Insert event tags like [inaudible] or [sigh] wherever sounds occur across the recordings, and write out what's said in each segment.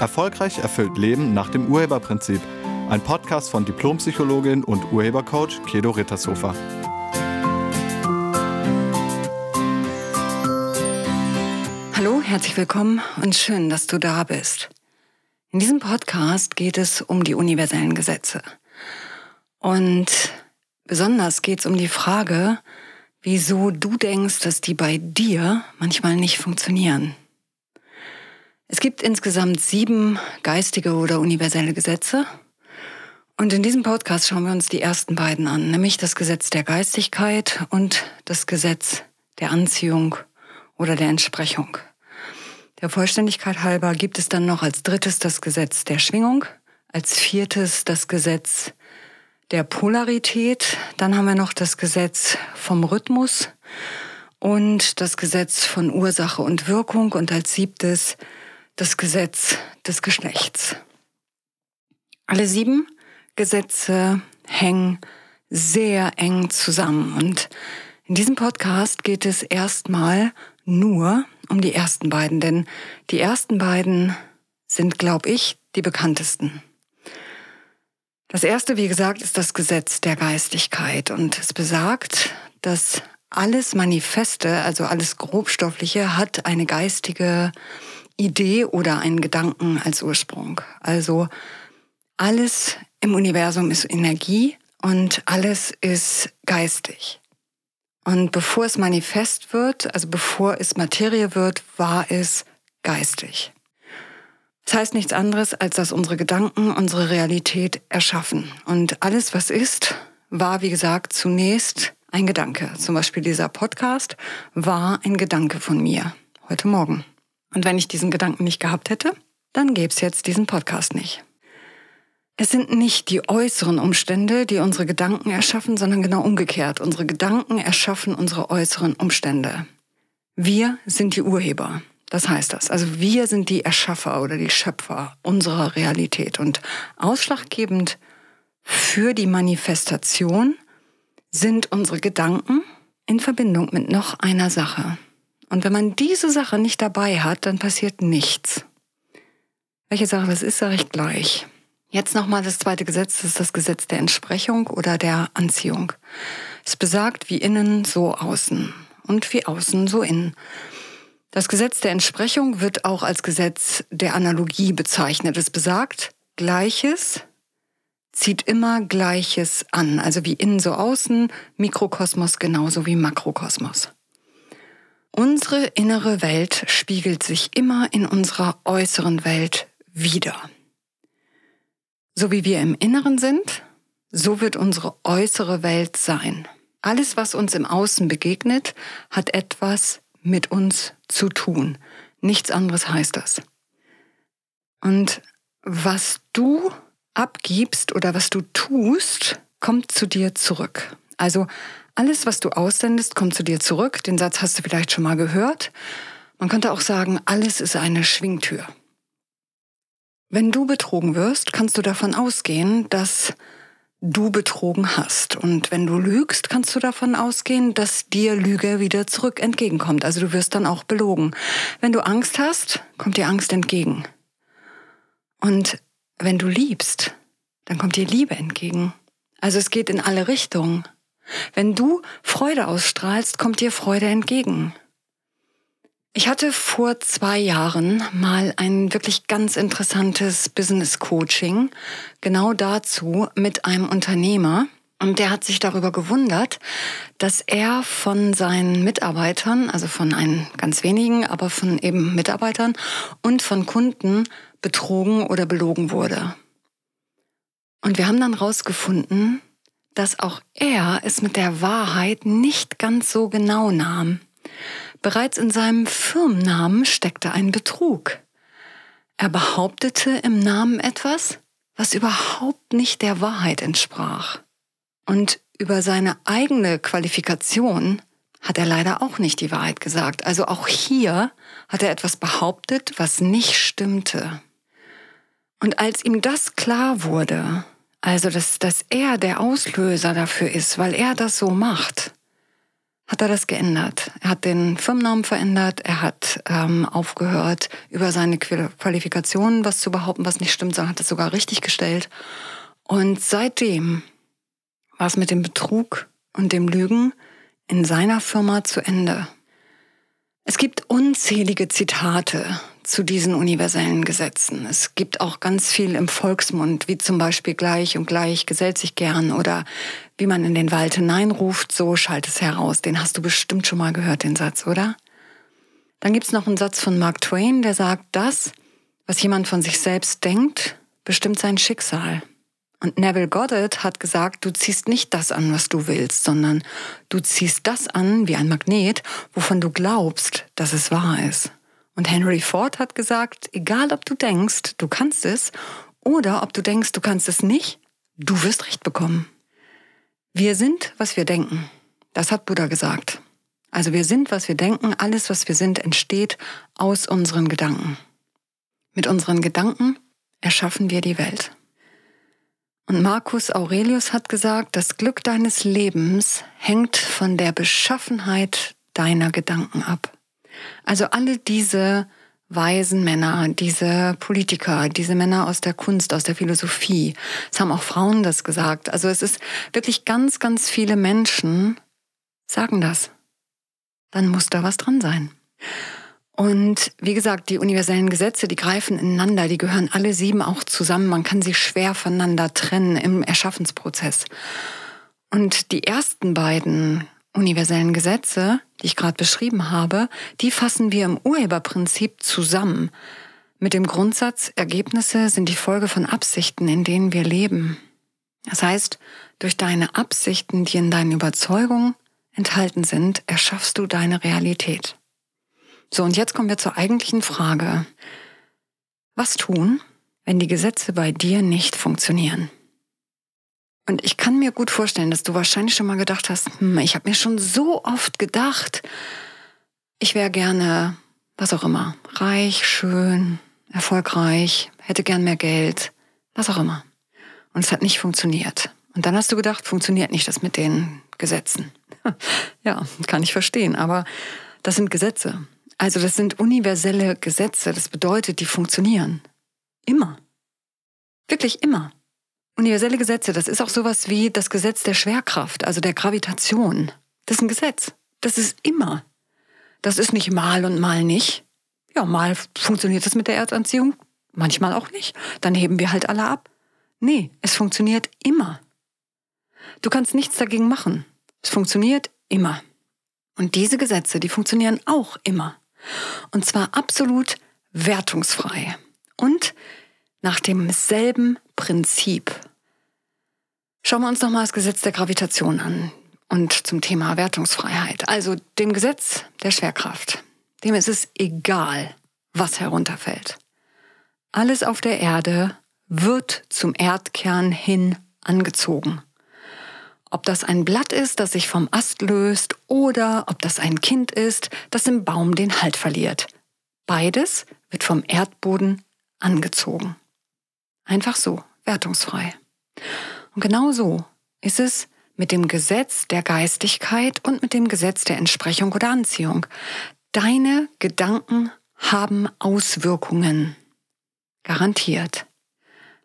Erfolgreich erfüllt Leben nach dem Urheberprinzip. Ein Podcast von Diplompsychologin und Urhebercoach Kedo Rittershofer. Hallo, herzlich willkommen und schön, dass du da bist. In diesem Podcast geht es um die universellen Gesetze. Und besonders geht es um die Frage, wieso du denkst, dass die bei dir manchmal nicht funktionieren. Es gibt insgesamt sieben geistige oder universelle Gesetze. Und in diesem Podcast schauen wir uns die ersten beiden an, nämlich das Gesetz der Geistigkeit und das Gesetz der Anziehung oder der Entsprechung. Der Vollständigkeit halber gibt es dann noch als drittes das Gesetz der Schwingung, als viertes das Gesetz der Polarität, dann haben wir noch das Gesetz vom Rhythmus und das Gesetz von Ursache und Wirkung und als siebtes das Gesetz des Geschlechts. Alle sieben Gesetze hängen sehr eng zusammen und in diesem Podcast geht es erstmal nur um die ersten beiden, denn die ersten beiden sind, glaube ich, die bekanntesten. Das erste, wie gesagt, ist das Gesetz der Geistigkeit und es besagt, dass alles Manifeste, also alles Grobstoffliche, hat eine geistige Idee oder einen Gedanken als Ursprung. Also alles im Universum ist Energie und alles ist geistig. Und bevor es manifest wird, also bevor es Materie wird, war es geistig. Das heißt nichts anderes, als dass unsere Gedanken unsere Realität erschaffen. Und alles, was ist, war, wie gesagt, zunächst ein Gedanke. Zum Beispiel dieser Podcast war ein Gedanke von mir heute Morgen. Und wenn ich diesen Gedanken nicht gehabt hätte, dann gäbe es jetzt diesen Podcast nicht. Es sind nicht die äußeren Umstände, die unsere Gedanken erschaffen, sondern genau umgekehrt. Unsere Gedanken erschaffen unsere äußeren Umstände. Wir sind die Urheber. Das heißt das. Also wir sind die Erschaffer oder die Schöpfer unserer Realität. Und ausschlaggebend für die Manifestation sind unsere Gedanken in Verbindung mit noch einer Sache. Und wenn man diese Sache nicht dabei hat, dann passiert nichts. Welche Sache das ist, sage ich gleich. Jetzt nochmal das zweite Gesetz, das ist das Gesetz der Entsprechung oder der Anziehung. Es besagt, wie innen so außen und wie außen so innen. Das Gesetz der Entsprechung wird auch als Gesetz der Analogie bezeichnet. Es besagt, Gleiches zieht immer Gleiches an. Also wie innen so außen, Mikrokosmos genauso wie Makrokosmos. Unsere innere Welt spiegelt sich immer in unserer äußeren Welt wieder. So wie wir im Inneren sind, so wird unsere äußere Welt sein. Alles, was uns im Außen begegnet, hat etwas mit uns zu tun. Nichts anderes heißt das. Und was du abgibst oder was du tust, kommt zu dir zurück. Also alles, was du aussendest, kommt zu dir zurück. Den Satz hast du vielleicht schon mal gehört. Man könnte auch sagen, alles ist eine Schwingtür. Wenn du betrogen wirst, kannst du davon ausgehen, dass du betrogen hast. Und wenn du lügst, kannst du davon ausgehen, dass dir Lüge wieder zurück entgegenkommt. Also du wirst dann auch belogen. Wenn du Angst hast, kommt dir Angst entgegen. Und wenn du liebst, dann kommt dir Liebe entgegen. Also es geht in alle Richtungen. Wenn du Freude ausstrahlst, kommt dir Freude entgegen. Ich hatte vor zwei Jahren mal ein wirklich ganz interessantes Business Coaching, genau dazu mit einem Unternehmer. Und der hat sich darüber gewundert, dass er von seinen Mitarbeitern, also von ein ganz wenigen, aber von eben Mitarbeitern und von Kunden betrogen oder belogen wurde. Und wir haben dann rausgefunden, dass auch er es mit der Wahrheit nicht ganz so genau nahm. Bereits in seinem Firmennamen steckte ein Betrug. Er behauptete im Namen etwas, was überhaupt nicht der Wahrheit entsprach. Und über seine eigene Qualifikation hat er leider auch nicht die Wahrheit gesagt. Also auch hier hat er etwas behauptet, was nicht stimmte. Und als ihm das klar wurde, also, dass, dass er der Auslöser dafür ist, weil er das so macht, hat er das geändert. Er hat den Firmennamen verändert, er hat ähm, aufgehört, über seine Qualifikationen was zu behaupten, was nicht stimmt, sondern hat es sogar richtig gestellt. Und seitdem war es mit dem Betrug und dem Lügen in seiner Firma zu Ende. Es gibt unzählige Zitate zu diesen universellen Gesetzen. Es gibt auch ganz viel im Volksmund, wie zum Beispiel gleich und gleich gesellt sich gern oder wie man in den Wald hineinruft, so schallt es heraus. Den hast du bestimmt schon mal gehört, den Satz, oder? Dann gibt's noch einen Satz von Mark Twain, der sagt, das, was jemand von sich selbst denkt, bestimmt sein Schicksal. Und Neville Goddard hat gesagt, du ziehst nicht das an, was du willst, sondern du ziehst das an wie ein Magnet, wovon du glaubst, dass es wahr ist. Und Henry Ford hat gesagt, egal ob du denkst, du kannst es, oder ob du denkst, du kannst es nicht, du wirst recht bekommen. Wir sind, was wir denken. Das hat Buddha gesagt. Also wir sind, was wir denken. Alles, was wir sind, entsteht aus unseren Gedanken. Mit unseren Gedanken erschaffen wir die Welt. Und Marcus Aurelius hat gesagt, das Glück deines Lebens hängt von der Beschaffenheit deiner Gedanken ab. Also alle diese weisen Männer, diese Politiker, diese Männer aus der Kunst, aus der Philosophie, es haben auch Frauen das gesagt. Also es ist wirklich ganz, ganz viele Menschen sagen das. Dann muss da was dran sein. Und wie gesagt, die universellen Gesetze, die greifen ineinander, die gehören alle sieben auch zusammen. Man kann sie schwer voneinander trennen im Erschaffensprozess. Und die ersten beiden universellen Gesetze, die ich gerade beschrieben habe, die fassen wir im Urheberprinzip zusammen. Mit dem Grundsatz, Ergebnisse sind die Folge von Absichten, in denen wir leben. Das heißt, durch deine Absichten, die in deinen Überzeugungen enthalten sind, erschaffst du deine Realität. So, und jetzt kommen wir zur eigentlichen Frage. Was tun, wenn die Gesetze bei dir nicht funktionieren? Und ich kann mir gut vorstellen, dass du wahrscheinlich schon mal gedacht hast, hm, ich habe mir schon so oft gedacht, ich wäre gerne, was auch immer, reich, schön, erfolgreich, hätte gern mehr Geld, was auch immer. Und es hat nicht funktioniert. Und dann hast du gedacht, funktioniert nicht das mit den Gesetzen. [laughs] ja, kann ich verstehen, aber das sind Gesetze. Also das sind universelle Gesetze. Das bedeutet, die funktionieren. Immer. Wirklich immer. Universelle Gesetze, das ist auch sowas wie das Gesetz der Schwerkraft, also der Gravitation. Das ist ein Gesetz. Das ist immer. Das ist nicht mal und mal nicht. Ja, mal funktioniert das mit der Erdanziehung, manchmal auch nicht. Dann heben wir halt alle ab. Nee, es funktioniert immer. Du kannst nichts dagegen machen. Es funktioniert immer. Und diese Gesetze, die funktionieren auch immer. Und zwar absolut wertungsfrei und nach demselben Prinzip. Schauen wir uns nochmal das Gesetz der Gravitation an und zum Thema Wertungsfreiheit. Also dem Gesetz der Schwerkraft. Dem ist es egal, was herunterfällt. Alles auf der Erde wird zum Erdkern hin angezogen. Ob das ein Blatt ist, das sich vom Ast löst, oder ob das ein Kind ist, das im Baum den Halt verliert. Beides wird vom Erdboden angezogen. Einfach so, wertungsfrei. Und genau so ist es mit dem Gesetz der Geistigkeit und mit dem Gesetz der Entsprechung oder Anziehung. Deine Gedanken haben Auswirkungen. Garantiert.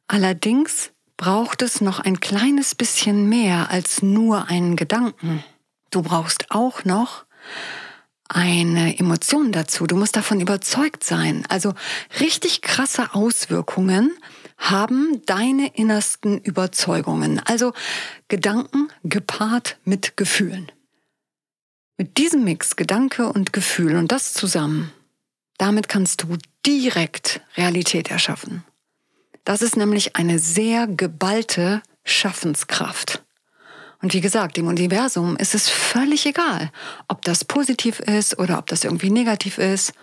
Allerdings braucht es noch ein kleines bisschen mehr als nur einen Gedanken. Du brauchst auch noch eine Emotion dazu. Du musst davon überzeugt sein. Also richtig krasse Auswirkungen haben deine innersten Überzeugungen. Also Gedanken gepaart mit Gefühlen. Mit diesem Mix Gedanke und Gefühl und das zusammen, damit kannst du direkt Realität erschaffen. Das ist nämlich eine sehr geballte Schaffenskraft. Und wie gesagt, dem Universum ist es völlig egal, ob das positiv ist oder ob das irgendwie negativ ist.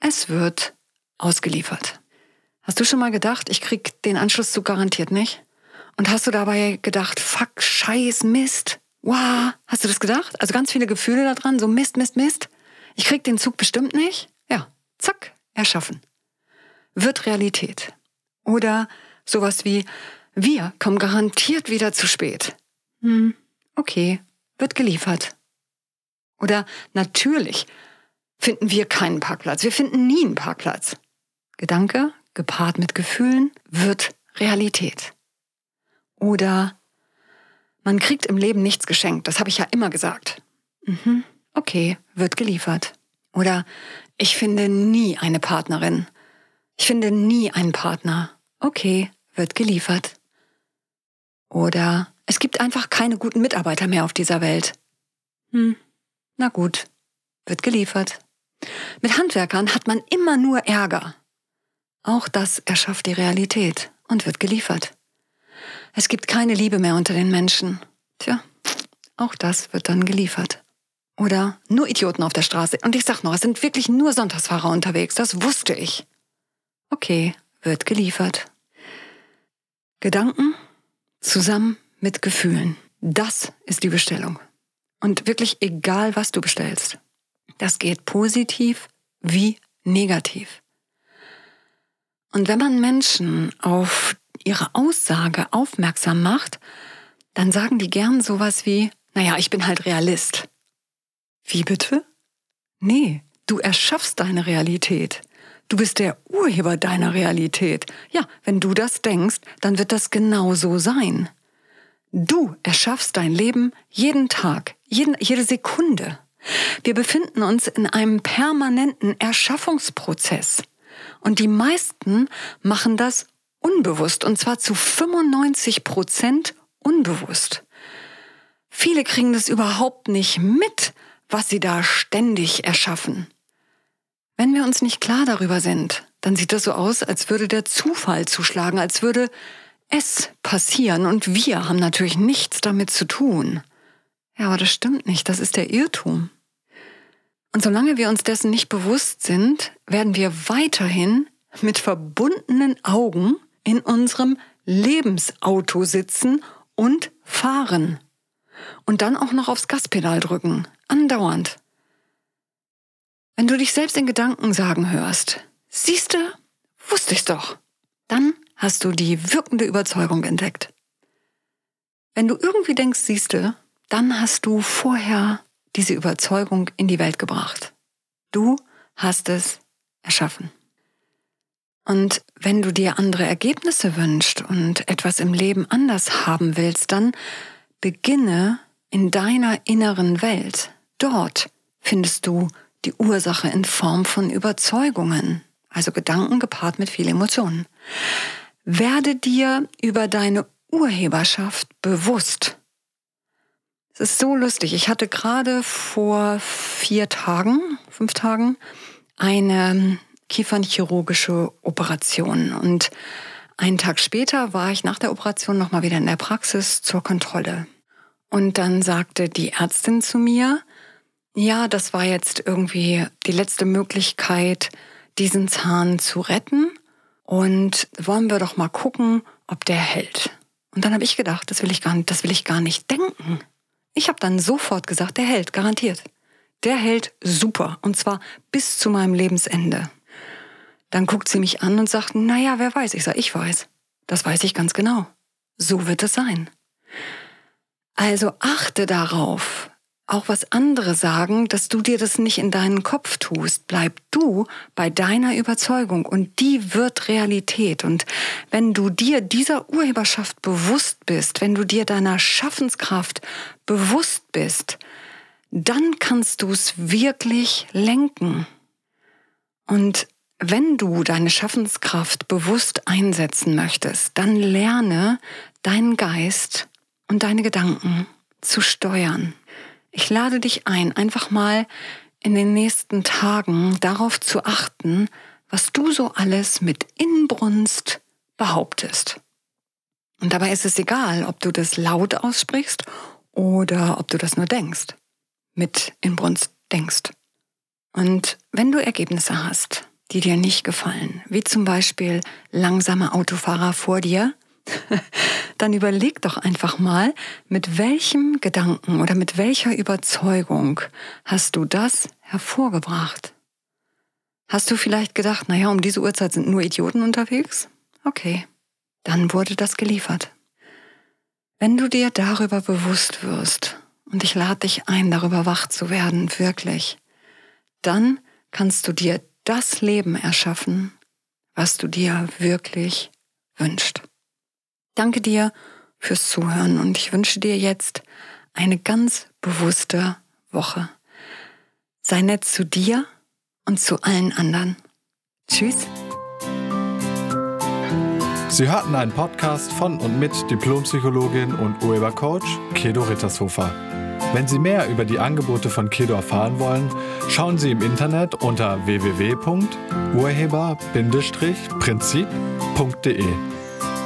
Es wird ausgeliefert. Hast du schon mal gedacht, ich krieg den Anschlusszug garantiert nicht? Und hast du dabei gedacht, fuck, scheiß, Mist? Wow, hast du das gedacht? Also ganz viele Gefühle da dran, so Mist, Mist, Mist. Ich krieg den Zug bestimmt nicht. Ja, zack, erschaffen. Wird Realität. Oder sowas wie, wir kommen garantiert wieder zu spät. Hm, okay, wird geliefert. Oder natürlich finden wir keinen Parkplatz. Wir finden nie einen Parkplatz. Gedanke, gepaart mit Gefühlen, wird Realität. Oder man kriegt im Leben nichts geschenkt. Das habe ich ja immer gesagt. Mhm, okay, wird geliefert. Oder ich finde nie eine Partnerin. Ich finde nie einen Partner. Okay, wird geliefert. Oder es gibt einfach keine guten Mitarbeiter mehr auf dieser Welt. Hm, na gut, wird geliefert. Mit Handwerkern hat man immer nur Ärger. Auch das erschafft die Realität und wird geliefert. Es gibt keine Liebe mehr unter den Menschen. Tja, auch das wird dann geliefert. Oder nur Idioten auf der Straße. Und ich sag noch, es sind wirklich nur Sonntagsfahrer unterwegs. Das wusste ich. Okay, wird geliefert. Gedanken zusammen mit Gefühlen. Das ist die Bestellung. Und wirklich egal, was du bestellst. Das geht positiv wie negativ. Und wenn man Menschen auf ihre Aussage aufmerksam macht, dann sagen die gern sowas wie, naja, ich bin halt Realist. Wie bitte? Nee, du erschaffst deine Realität. Du bist der Urheber deiner Realität. Ja, wenn du das denkst, dann wird das genau so sein. Du erschaffst dein Leben jeden Tag, jeden, jede Sekunde. Wir befinden uns in einem permanenten Erschaffungsprozess. Und die meisten machen das unbewusst, und zwar zu 95 Prozent unbewusst. Viele kriegen das überhaupt nicht mit, was sie da ständig erschaffen. Wenn wir uns nicht klar darüber sind, dann sieht das so aus, als würde der Zufall zuschlagen, als würde es passieren und wir haben natürlich nichts damit zu tun. Ja, aber das stimmt nicht, das ist der Irrtum. Und solange wir uns dessen nicht bewusst sind, werden wir weiterhin mit verbundenen Augen in unserem Lebensauto sitzen und fahren. Und dann auch noch aufs Gaspedal drücken. Andauernd. Wenn du dich selbst in Gedanken sagen hörst, siehste, wusste ich's doch, dann hast du die wirkende Überzeugung entdeckt. Wenn du irgendwie denkst, siehste, dann hast du vorher diese Überzeugung in die Welt gebracht. Du hast es erschaffen. Und wenn du dir andere Ergebnisse wünschst und etwas im Leben anders haben willst, dann beginne in deiner inneren Welt. Dort findest du die Ursache in Form von Überzeugungen, also Gedanken gepaart mit viel Emotionen. Werde dir über deine Urheberschaft bewusst. Ist so lustig. Ich hatte gerade vor vier Tagen, fünf Tagen, eine kiefernchirurgische Operation. Und einen Tag später war ich nach der Operation nochmal wieder in der Praxis zur Kontrolle. Und dann sagte die Ärztin zu mir, ja, das war jetzt irgendwie die letzte Möglichkeit, diesen Zahn zu retten. Und wollen wir doch mal gucken, ob der hält. Und dann habe ich gedacht, das will ich gar nicht, das will ich gar nicht denken. Ich habe dann sofort gesagt, der hält, garantiert. Der hält super. Und zwar bis zu meinem Lebensende. Dann guckt sie mich an und sagt, naja, wer weiß. Ich sage, ich weiß. Das weiß ich ganz genau. So wird es sein. Also achte darauf, auch was andere sagen, dass du dir das nicht in deinen Kopf tust. Bleib du bei deiner Überzeugung und die wird Realität. Und wenn du dir dieser Urheberschaft bewusst bist, wenn du dir deiner Schaffenskraft bewusst bist, dann kannst du es wirklich lenken. Und wenn du deine Schaffenskraft bewusst einsetzen möchtest, dann lerne deinen Geist und deine Gedanken zu steuern. Ich lade dich ein, einfach mal in den nächsten Tagen darauf zu achten, was du so alles mit Inbrunst behauptest. Und dabei ist es egal, ob du das laut aussprichst oder ob du das nur denkst, mit Inbrunst denkst. Und wenn du Ergebnisse hast, die dir nicht gefallen, wie zum Beispiel langsame Autofahrer vor dir, [laughs] dann überleg doch einfach mal, mit welchem Gedanken oder mit welcher Überzeugung hast du das hervorgebracht? Hast du vielleicht gedacht, naja, um diese Uhrzeit sind nur Idioten unterwegs? Okay, dann wurde das geliefert. Wenn du dir darüber bewusst wirst Und ich lade dich ein, darüber wach zu werden, wirklich. Dann kannst du dir das Leben erschaffen, was du dir wirklich wünschst. Danke dir fürs Zuhören und ich wünsche dir jetzt eine ganz bewusste Woche. Sei nett zu dir und zu allen anderen. Tschüss. Sie hörten einen Podcast von und mit Diplompsychologin und Urhebercoach Kedo Rittershofer. Wenn Sie mehr über die Angebote von Kedo erfahren wollen, schauen Sie im Internet unter www.urheber-prinzip.de.